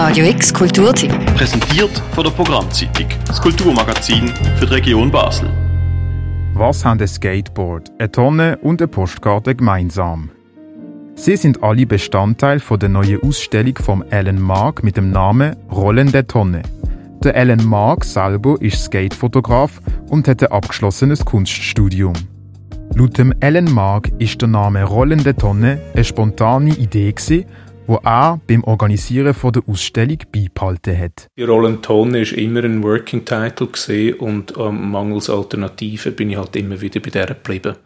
Radio X Kulturtipp. Präsentiert von der Programmzeitung, das Kulturmagazin für die Region Basel. Was haben ein Skateboard, eine Tonne und eine Postkarte gemeinsam? Sie sind alle Bestandteil von der neuen Ausstellung vom Alan Mark mit dem Namen Rollende Tonne. Der Alan Mark selber ist Skatefotograf und hat ein abgeschlossenes Kunststudium. Laut dem Alan Mark ist der Name Rollende Tonne eine spontane Idee gewesen, wo er beim Organisieren von der Ausstellung beibehalten hat. Die Rollende Tonne ist immer ein Working Title und ähm, mangels Alternativen bin ich halt immer wieder bei der geblieben.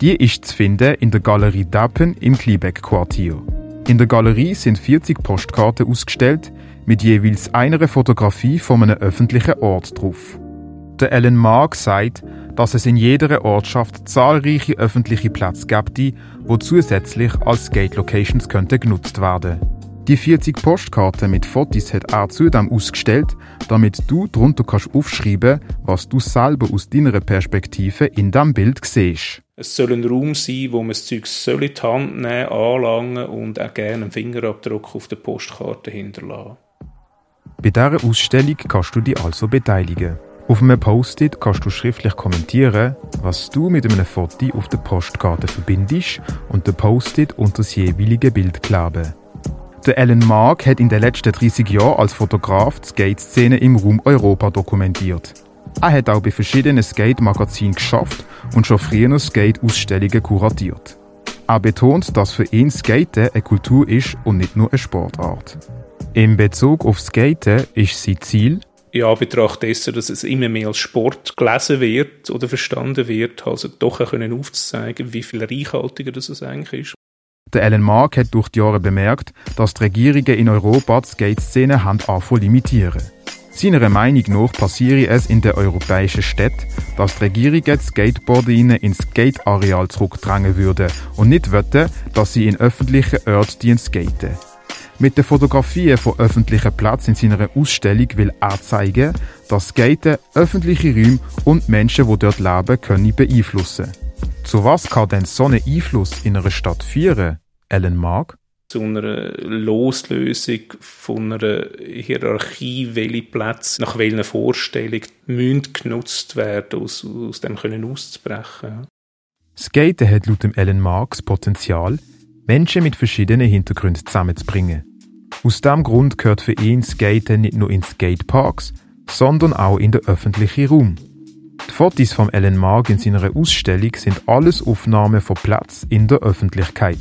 Die ist zu finden in der Galerie Dappen im Kliebeck-Quartier. In der Galerie sind 40 Postkarten ausgestellt, mit jeweils einer Fotografie von einem öffentlichen Ort drauf. Der Alan Mark sagt, dass es in jeder Ortschaft zahlreiche öffentliche Plätze gibt, die zusätzlich als Skate-Locations könnten genutzt werden. Die 40 Postkarten mit Fotos hat er zudem ausgestellt, damit du darunter kannst aufschreiben, was du selber aus deiner Perspektive in diesem Bild siehst. Es soll ein Raum sein, wo man das Zeug soll in die Hand nehmen, anlangen und auch gerne einen Fingerabdruck auf der Postkarte hinterlassen. Bei dieser Ausstellung kannst du dich also beteiligen. Auf einem Post-it kannst du schriftlich kommentieren, was du mit einem Foto auf der Postkarte verbindest und den Post-it unter das jeweilige Bild kleben. Der Alan Mark hat in den letzten 30 Jahren als Fotograf die Skate-Szene im Raum Europa dokumentiert. Er hat auch bei verschiedenen Skate-Magazinen geschafft und schon früher Skate-Ausstellungen kuratiert. Er betont, dass für ihn Skaten eine Kultur ist und nicht nur eine Sportart. In Bezug auf Skaten ist sein Ziel, in Anbetracht dessen, dass es immer mehr als Sport gelesen wird oder verstanden wird, also doch können aufzuzeigen, wie viel reichhaltiger das eigentlich ist. Der Alan Mark hat durch die Jahre bemerkt, dass die Regierungen in Europa die Skate-Szene haben limitieren. Seiner Meinung nach passiere es in den europäischen Städten, dass die Regierungen die Skateboarderinnen ins Skate-Areal zurückdrängen würden und nicht wollten, dass sie in öffentlichen Orten skaten. Mit den Fotografien von öffentlichen Plätzen in seiner Ausstellung will er zeigen, dass Skaten öffentliche Räume und Menschen, die dort leben, können beeinflussen. Zu was kann denn so ein Einfluss in einer Stadt führen? Ellen Mark? zu einer Loslösung von einer Hierarchie, welche Plätze nach welchen Vorstellungen müssen genutzt werden, aus, aus dem können auszubrechen. Skaten hat laut dem Ellen Marx Potenzial, Menschen mit verschiedenen Hintergründen zusammenzubringen. Aus diesem Grund gehört für ihn Skaten nicht nur in Skateparks, sondern auch in den öffentlichen Raum. Die Fotos von Ellen Mark in seiner Ausstellung sind alles Aufnahmen von Platz in der Öffentlichkeit.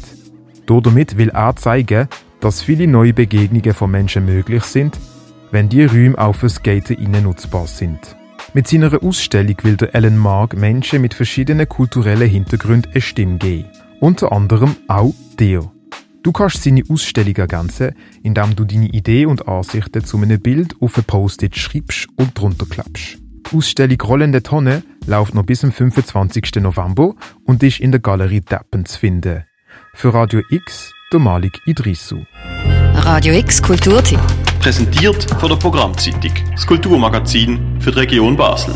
Damit will er zeigen, dass viele neue Begegnungen von Menschen möglich sind, wenn die Räume auch für Skaten innen nutzbar sind. Mit seiner Ausstellung will der Alan Mark Menschen mit verschiedenen kulturellen Hintergründen eine Stimme geben. Unter anderem auch dir. Du kannst seine Ausstellung ergänzen, indem du deine Ideen und Ansichten zu einem Bild auf ein Post-it schreibst und drunter klappst. Die Ausstellung Rollende Tonne läuft noch bis zum 25. November und ist in der Galerie Deppen zu finden. Für Radio X, der Malik Idrissou. Radio X Kulturtipp. Präsentiert von der Programmzeitung, das Kulturmagazin für die Region Basel.